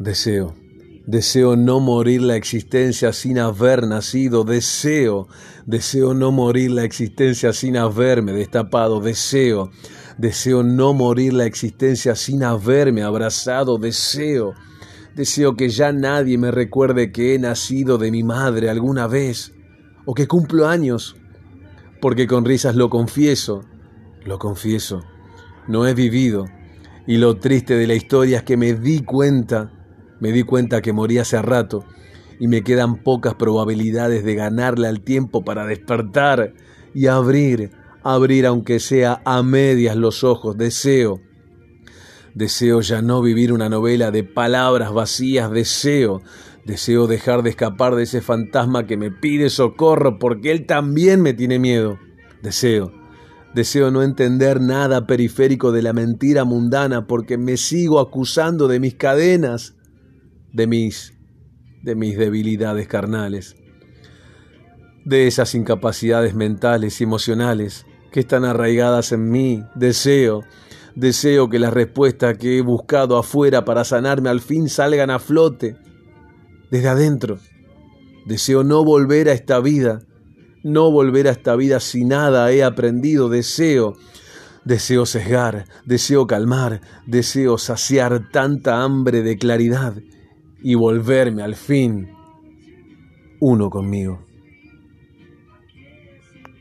Deseo, deseo no morir la existencia sin haber nacido, deseo, deseo no morir la existencia sin haberme destapado, deseo, deseo no morir la existencia sin haberme abrazado, deseo, deseo que ya nadie me recuerde que he nacido de mi madre alguna vez, o que cumplo años, porque con risas lo confieso, lo confieso, no he vivido, y lo triste de la historia es que me di cuenta, me di cuenta que morí hace rato y me quedan pocas probabilidades de ganarle al tiempo para despertar y abrir, abrir aunque sea a medias los ojos. Deseo, deseo ya no vivir una novela de palabras vacías, deseo, deseo dejar de escapar de ese fantasma que me pide socorro porque él también me tiene miedo. Deseo, Deseo no entender nada periférico de la mentira mundana porque me sigo acusando de mis cadenas de mis, de mis debilidades carnales, de esas incapacidades mentales y emocionales que están arraigadas en mí. Deseo, deseo que las respuestas que he buscado afuera para sanarme al fin salgan a flote desde adentro. Deseo no volver a esta vida, no volver a esta vida si nada he aprendido. Deseo Deseo sesgar, deseo calmar, deseo saciar tanta hambre de claridad y volverme al fin uno conmigo.